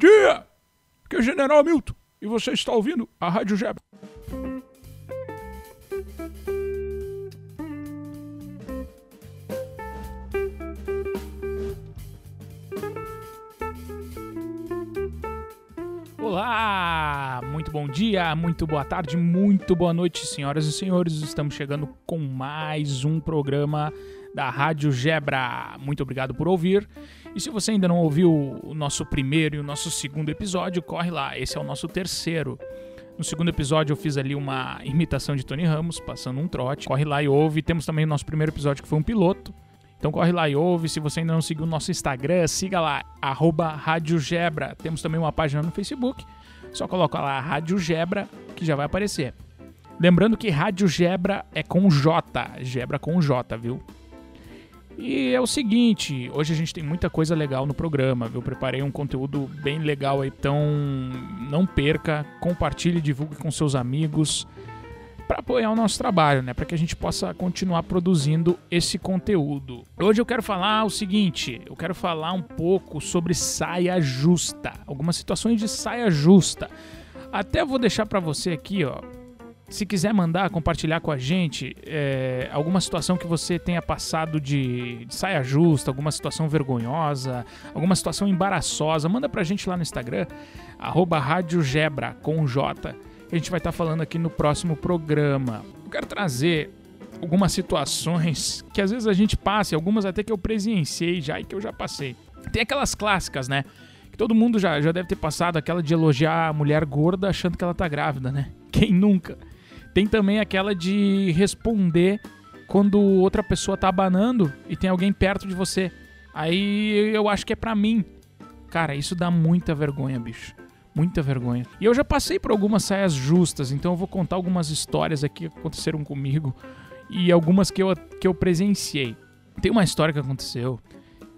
dia! Aqui é o General Milton e você está ouvindo a Rádio Jeba. Olá! Muito bom dia, muito boa tarde, muito boa noite, senhoras e senhores. Estamos chegando com mais um programa da Rádio Gebra. Muito obrigado por ouvir. E se você ainda não ouviu o nosso primeiro e o nosso segundo episódio, corre lá. Esse é o nosso terceiro. No segundo episódio eu fiz ali uma imitação de Tony Ramos, passando um trote. Corre lá e ouve. Temos também o nosso primeiro episódio que foi um piloto. Então corre lá e ouve. Se você ainda não seguiu o nosso Instagram, siga lá, arroba Rádio Gebra. Temos também uma página no Facebook. Só coloca lá Rádio Gebra que já vai aparecer. Lembrando que Rádio Gebra é com J. Gebra com J, viu? E é o seguinte, hoje a gente tem muita coisa legal no programa, viu? Preparei um conteúdo bem legal aí, então não perca, compartilhe, divulgue com seus amigos para apoiar o nosso trabalho, né? Para que a gente possa continuar produzindo esse conteúdo. Hoje eu quero falar o seguinte, eu quero falar um pouco sobre saia justa, algumas situações de saia justa. Até vou deixar para você aqui, ó, se quiser mandar, compartilhar com a gente é, alguma situação que você tenha passado de, de, saia justa, alguma situação vergonhosa, alguma situação embaraçosa, manda pra gente lá no Instagram, arroba Gebra, com J a gente vai estar tá falando aqui no próximo programa. Eu quero trazer algumas situações que às vezes a gente passa, algumas até que eu presenciei já e que eu já passei. Tem aquelas clássicas, né? Que todo mundo já, já deve ter passado, aquela de elogiar a mulher gorda achando que ela tá grávida, né? Quem nunca? Tem também aquela de responder quando outra pessoa tá abanando e tem alguém perto de você. Aí eu acho que é pra mim. Cara, isso dá muita vergonha, bicho. Muita vergonha. E eu já passei por algumas saias justas, então eu vou contar algumas histórias aqui que aconteceram comigo e algumas que eu, que eu presenciei. Tem uma história que aconteceu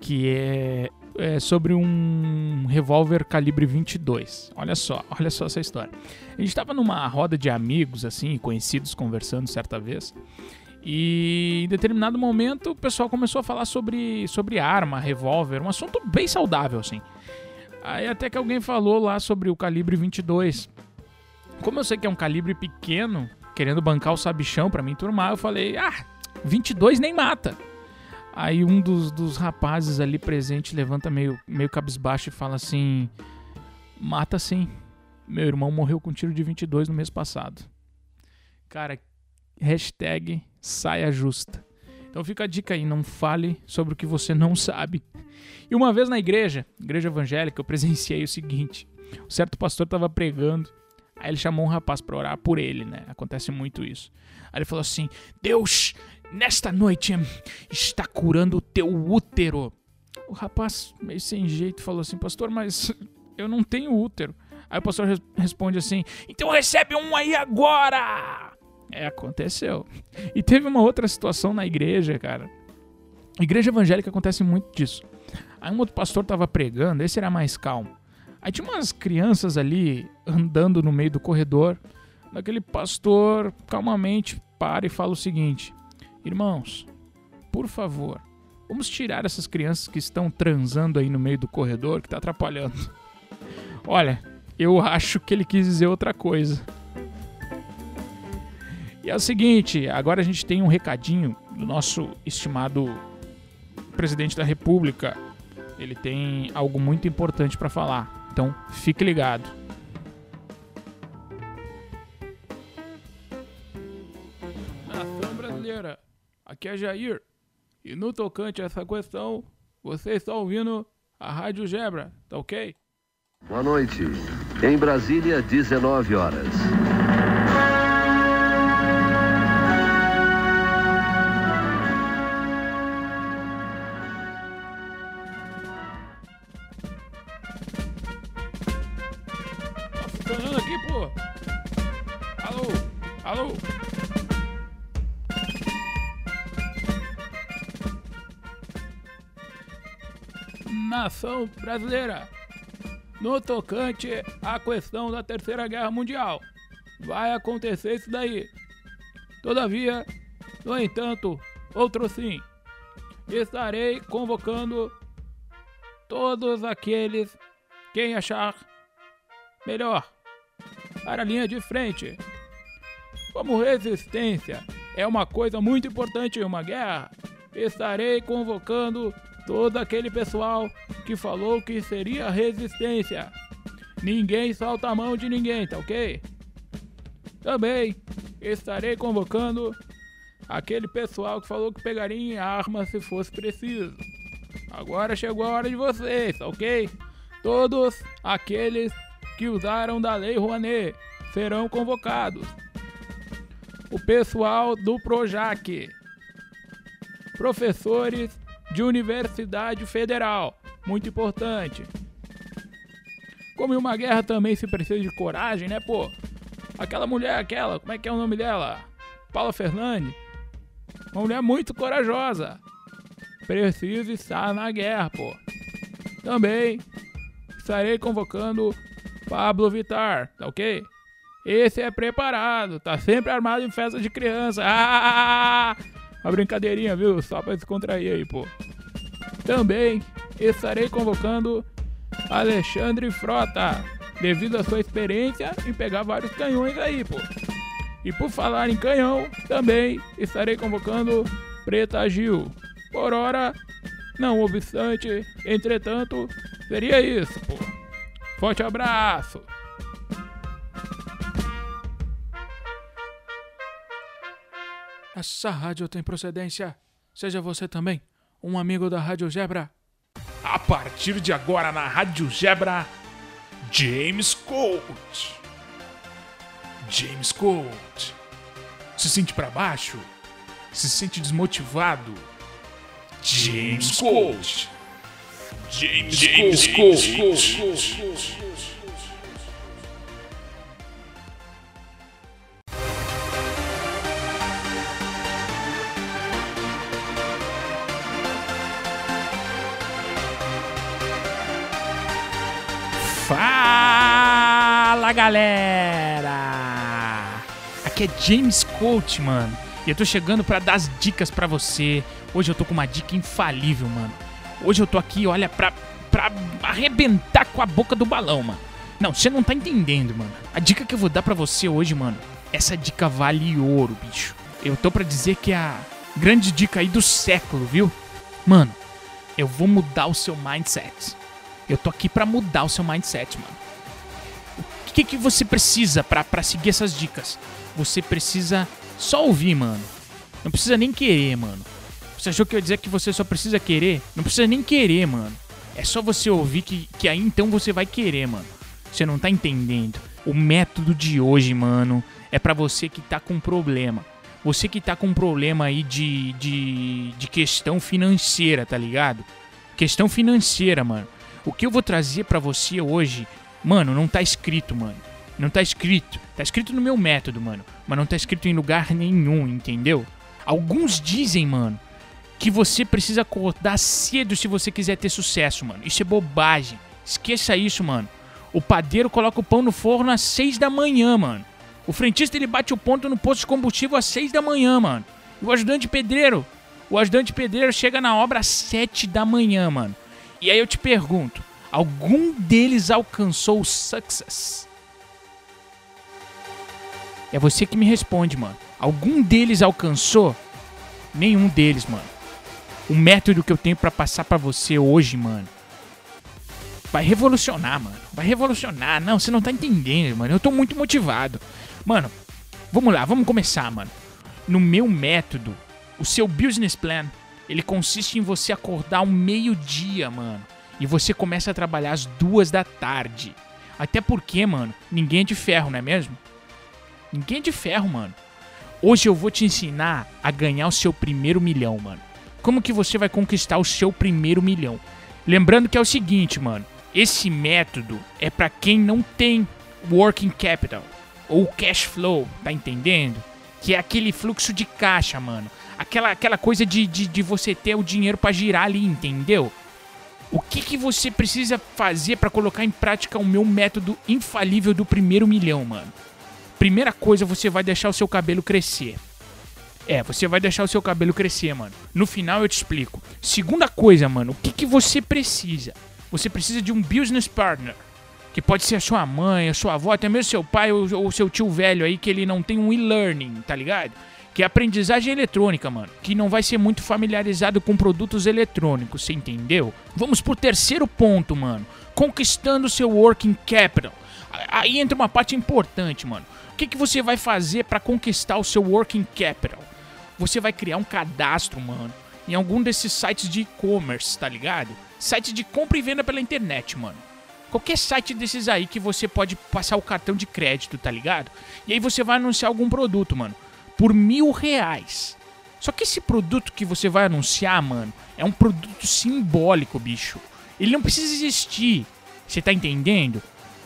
que é, é sobre um revólver calibre 22. Olha só, olha só essa história. A gente estava numa roda de amigos, assim, conhecidos, conversando certa vez. E em determinado momento o pessoal começou a falar sobre, sobre arma, revólver, um assunto bem saudável, assim. Aí até que alguém falou lá sobre o calibre 22. Como eu sei que é um calibre pequeno, querendo bancar o sabichão para mim turmar, eu falei: "Ah, 22 nem mata". Aí um dos, dos rapazes ali presente levanta meio, meio cabisbaixo e fala assim: "Mata sim. Meu irmão morreu com um tiro de 22 no mês passado". Cara, hashtag saia justa. Então fica a dica aí, não fale sobre o que você não sabe. E uma vez na igreja, igreja evangélica, eu presenciei o seguinte: um certo pastor estava pregando, aí ele chamou um rapaz para orar por ele, né? Acontece muito isso. Aí ele falou assim: Deus, nesta noite está curando o teu útero. O rapaz, meio sem jeito, falou assim: Pastor, mas eu não tenho útero. Aí o pastor responde assim: Então recebe um aí agora! É, aconteceu. E teve uma outra situação na igreja, cara. Igreja evangélica acontece muito disso. Aí um outro pastor tava pregando, esse era mais calmo. Aí tinha umas crianças ali andando no meio do corredor. Daquele pastor calmamente para e fala o seguinte: Irmãos, por favor, vamos tirar essas crianças que estão transando aí no meio do corredor, que tá atrapalhando. Olha, eu acho que ele quis dizer outra coisa. E é o seguinte, agora a gente tem um recadinho do nosso estimado presidente da República. Ele tem algo muito importante para falar. Então, fique ligado. É Jair. E no tocante a essa questão, você está ouvindo a Rádio Gebra, tá ok? Boa noite. Em Brasília, 19 horas. Nação brasileira. No tocante à questão da Terceira Guerra Mundial, vai acontecer isso daí. Todavia, no entanto, outro sim, estarei convocando todos aqueles Quem achar melhor para a linha de frente. Como resistência é uma coisa muito importante em uma guerra, estarei convocando todo aquele pessoal que falou que seria resistência. Ninguém solta a mão de ninguém, tá ok? Também estarei convocando aquele pessoal que falou que pegaria em arma se fosse preciso. Agora chegou a hora de vocês, tá ok? Todos aqueles que usaram da Lei Rouanet serão convocados. O pessoal do Projac, professores de Universidade Federal, muito importante. Como em uma guerra também se precisa de coragem, né, pô? Aquela mulher, aquela, como é que é o nome dela? Paula Fernandes. Uma mulher muito corajosa. Precisa estar na guerra, pô. Também estarei convocando Pablo Vitar, tá ok? Esse é preparado, tá sempre armado em festa de criança. Ah! Uma brincadeirinha, viu? Só pra descontrair aí, pô. Também estarei convocando Alexandre Frota, devido à sua experiência em pegar vários canhões aí, pô. E por falar em canhão, também estarei convocando Preta Gil. Por hora, não obstante, entretanto, seria isso, pô. Forte abraço! Essa rádio tem procedência. Seja você também um amigo da Rádio Gebra. A partir de agora na Rádio Gebra, James Colt. James Colt. Se sente para baixo? Se sente desmotivado? James Colt. James, James Colt. Galera! Aqui é James Coach, mano. E eu tô chegando para dar as dicas para você. Hoje eu tô com uma dica infalível, mano. Hoje eu tô aqui, olha, pra, pra arrebentar com a boca do balão, mano. Não, você não tá entendendo, mano. A dica que eu vou dar para você hoje, mano, essa dica vale ouro, bicho. Eu tô para dizer que é a grande dica aí do século, viu? Mano, eu vou mudar o seu mindset. Eu tô aqui para mudar o seu mindset, mano. Que, que você precisa para seguir essas dicas? Você precisa só ouvir, mano. Não precisa nem querer, mano. Você achou que eu ia dizer que você só precisa querer? Não precisa nem querer, mano. É só você ouvir que, que aí então você vai querer, mano. Você não tá entendendo. O método de hoje, mano, é para você que tá com problema. Você que tá com um problema aí de, de, de questão financeira, tá ligado? Questão financeira, mano. O que eu vou trazer para você hoje, mano, não tá escrito, mano. Não tá escrito. Tá escrito no meu método, mano. Mas não tá escrito em lugar nenhum, entendeu? Alguns dizem, mano, que você precisa acordar cedo se você quiser ter sucesso, mano. Isso é bobagem. Esqueça isso, mano. O padeiro coloca o pão no forno às 6 da manhã, mano. O frentista ele bate o ponto no posto de combustível às 6 da manhã, mano. E o ajudante pedreiro, o ajudante pedreiro chega na obra às 7 da manhã, mano. E aí eu te pergunto: algum deles alcançou o success? É você que me responde, mano. Algum deles alcançou? Nenhum deles, mano. O método que eu tenho para passar para você hoje, mano, vai revolucionar, mano. Vai revolucionar. Não, você não tá entendendo, mano. Eu tô muito motivado. Mano, vamos lá, vamos começar, mano. No meu método, o seu business plan ele consiste em você acordar um meio-dia, mano. E você começa a trabalhar às duas da tarde. Até porque, mano, ninguém é de ferro, não é mesmo? Ninguém é de ferro, mano. Hoje eu vou te ensinar a ganhar o seu primeiro milhão, mano. Como que você vai conquistar o seu primeiro milhão? Lembrando que é o seguinte, mano. Esse método é para quem não tem working capital ou cash flow, tá entendendo? Que é aquele fluxo de caixa, mano aquela, aquela coisa de, de, de você ter o dinheiro para girar ali, entendeu? O que, que você precisa fazer para colocar em prática o meu método infalível do primeiro milhão, mano? Primeira coisa, você vai deixar o seu cabelo crescer. É, você vai deixar o seu cabelo crescer, mano. No final eu te explico. Segunda coisa, mano, o que, que você precisa? você precisa de um business partner. Que pode ser a sua mãe, a sua avó, até mesmo seu pai ou, ou seu tio velho aí, que ele não tem um e-learning, tá ligado? Que é aprendizagem eletrônica, mano. Que não vai ser muito familiarizado com produtos eletrônicos, você entendeu? Vamos pro terceiro ponto, mano. Conquistando seu working capital. Aí entra uma parte importante, mano. O que, que você vai fazer para conquistar o seu working capital? Você vai criar um cadastro, mano, em algum desses sites de e-commerce, tá ligado? Sites de compra e venda pela internet, mano. Qualquer site desses aí que você pode passar o cartão de crédito, tá ligado? E aí você vai anunciar algum produto, mano, por mil reais. Só que esse produto que você vai anunciar, mano, é um produto simbólico, bicho. Ele não precisa existir. Você tá entendendo?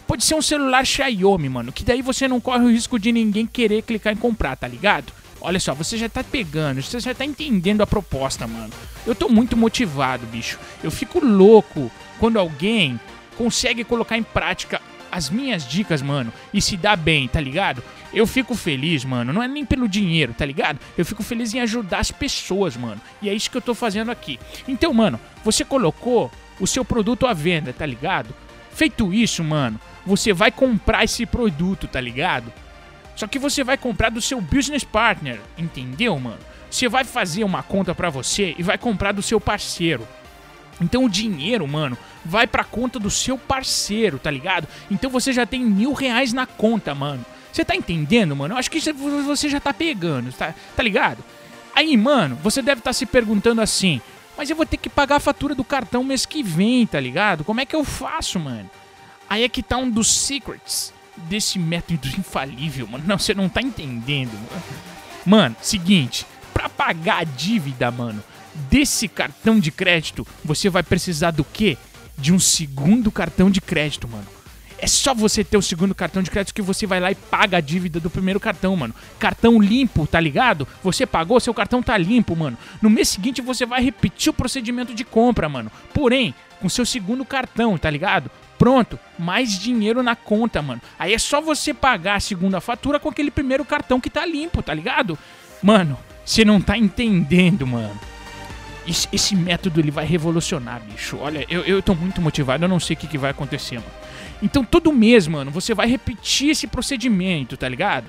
Pode ser um celular Xiaomi, mano, que daí você não corre o risco de ninguém querer clicar em comprar, tá ligado? Olha só, você já tá pegando, você já tá entendendo a proposta, mano. Eu tô muito motivado, bicho. Eu fico louco quando alguém consegue colocar em prática as minhas dicas, mano, e se dá bem, tá ligado? Eu fico feliz, mano, não é nem pelo dinheiro, tá ligado? Eu fico feliz em ajudar as pessoas, mano. E é isso que eu tô fazendo aqui. Então, mano, você colocou o seu produto à venda, tá ligado? Feito isso, mano, você vai comprar esse produto, tá ligado? Só que você vai comprar do seu business partner, entendeu, mano? Você vai fazer uma conta para você e vai comprar do seu parceiro. Então o dinheiro, mano, vai pra conta do seu parceiro, tá ligado? Então você já tem mil reais na conta, mano. Você tá entendendo, mano? Eu acho que você já tá pegando, tá, tá ligado? Aí, mano, você deve estar tá se perguntando assim: mas eu vou ter que pagar a fatura do cartão mês que vem, tá ligado? Como é que eu faço, mano? Aí é que tá um dos secrets desse método infalível, mano. Não, você não tá entendendo, mano. Mano, seguinte, pra pagar a dívida, mano, desse cartão de crédito, você vai precisar do quê? De um segundo cartão de crédito, mano. É só você ter o segundo cartão de crédito que você vai lá e paga a dívida do primeiro cartão, mano. Cartão limpo, tá ligado? Você pagou, seu cartão tá limpo, mano. No mês seguinte você vai repetir o procedimento de compra, mano. Porém, com seu segundo cartão, tá ligado? Pronto, mais dinheiro na conta, mano. Aí é só você pagar a segunda fatura com aquele primeiro cartão que tá limpo, tá ligado? Mano, você não tá entendendo, mano. Esse, esse, método ele vai revolucionar, bicho. Olha, eu, eu tô muito motivado, eu não sei o que, que vai acontecer, mano. Então todo mês, mano, você vai repetir esse procedimento, tá ligado?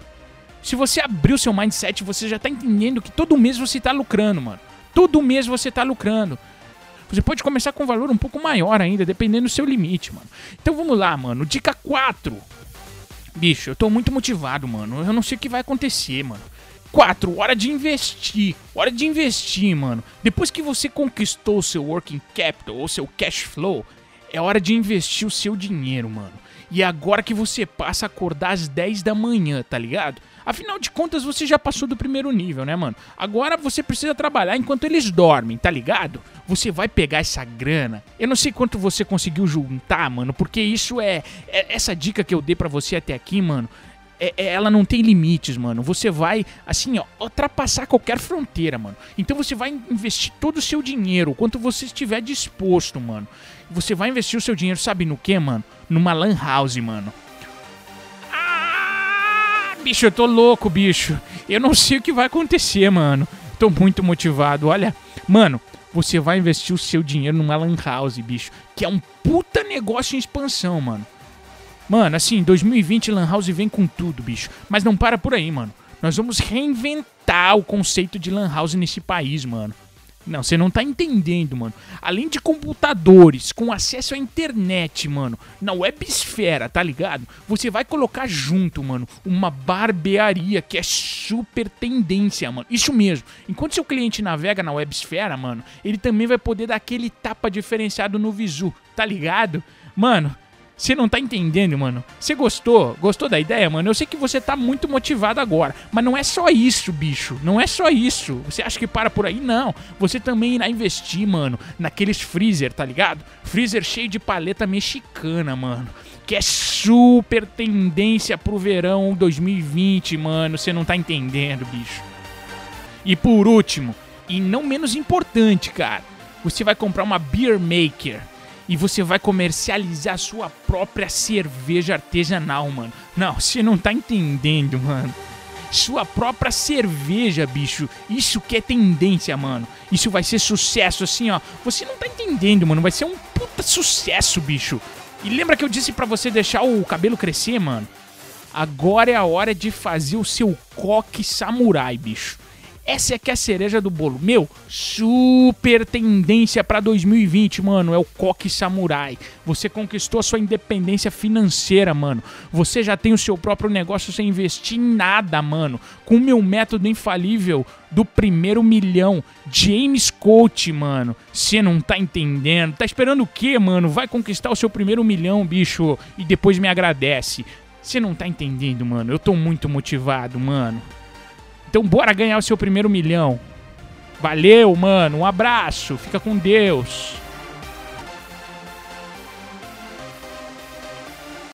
Se você abrir o seu mindset, você já tá entendendo que todo mês você tá lucrando, mano. Todo mês você tá lucrando. Você pode começar com um valor um pouco maior ainda, dependendo do seu limite, mano. Então vamos lá, mano. Dica 4. Bicho, eu tô muito motivado, mano. Eu não sei o que vai acontecer, mano. 4. Hora de investir. Hora de investir, mano. Depois que você conquistou o seu working capital ou seu cash flow, é hora de investir o seu dinheiro, mano. E é agora que você passa a acordar às 10 da manhã, tá ligado? Afinal de contas, você já passou do primeiro nível, né, mano? Agora você precisa trabalhar enquanto eles dormem, tá ligado? Você vai pegar essa grana. Eu não sei quanto você conseguiu juntar, mano, porque isso é, é essa dica que eu dei para você até aqui, mano. É, é, ela não tem limites, mano. Você vai, assim, ó, ultrapassar qualquer fronteira, mano. Então você vai investir todo o seu dinheiro, quanto você estiver disposto, mano. Você vai investir o seu dinheiro, sabe no que, mano? Numa lan house, mano. Ah, bicho, eu tô louco, bicho. Eu não sei o que vai acontecer, mano. Tô muito motivado. Olha, mano, você vai investir o seu dinheiro numa lan house, bicho. Que é um puta negócio em expansão, mano. Mano, assim, 2020 Lan House vem com tudo, bicho. Mas não para por aí, mano. Nós vamos reinventar o conceito de Lan House nesse país, mano. Não, você não tá entendendo, mano. Além de computadores com acesso à internet, mano, na websfera, tá ligado? Você vai colocar junto, mano, uma barbearia que é super tendência, mano. Isso mesmo. Enquanto seu cliente navega na websfera, mano, ele também vai poder dar aquele tapa diferenciado no visu, tá ligado? Mano, você não tá entendendo, mano. Você gostou? Gostou da ideia, mano? Eu sei que você tá muito motivado agora, mas não é só isso, bicho. Não é só isso. Você acha que para por aí? Não. Você também irá investir, mano, naqueles freezer, tá ligado? Freezer cheio de paleta mexicana, mano. Que é super tendência pro verão 2020, mano. Você não tá entendendo, bicho. E por último, e não menos importante, cara, você vai comprar uma beer maker e você vai comercializar sua própria cerveja artesanal, mano. Não, você não tá entendendo, mano. Sua própria cerveja, bicho. Isso que é tendência, mano. Isso vai ser sucesso, assim, ó. Você não tá entendendo, mano. Vai ser um puta sucesso, bicho. E lembra que eu disse para você deixar o cabelo crescer, mano? Agora é a hora de fazer o seu coque samurai, bicho. Essa é que é a cereja do bolo. Meu, super tendência para 2020, mano, é o coque samurai. Você conquistou a sua independência financeira, mano. Você já tem o seu próprio negócio sem investir em nada, mano. Com o meu método infalível do primeiro milhão, James Coach, mano. Você não tá entendendo? Tá esperando o quê, mano? Vai conquistar o seu primeiro milhão, bicho, e depois me agradece. Você não tá entendendo, mano. Eu tô muito motivado, mano. Então bora ganhar o seu primeiro milhão. Valeu, mano. Um abraço. Fica com Deus.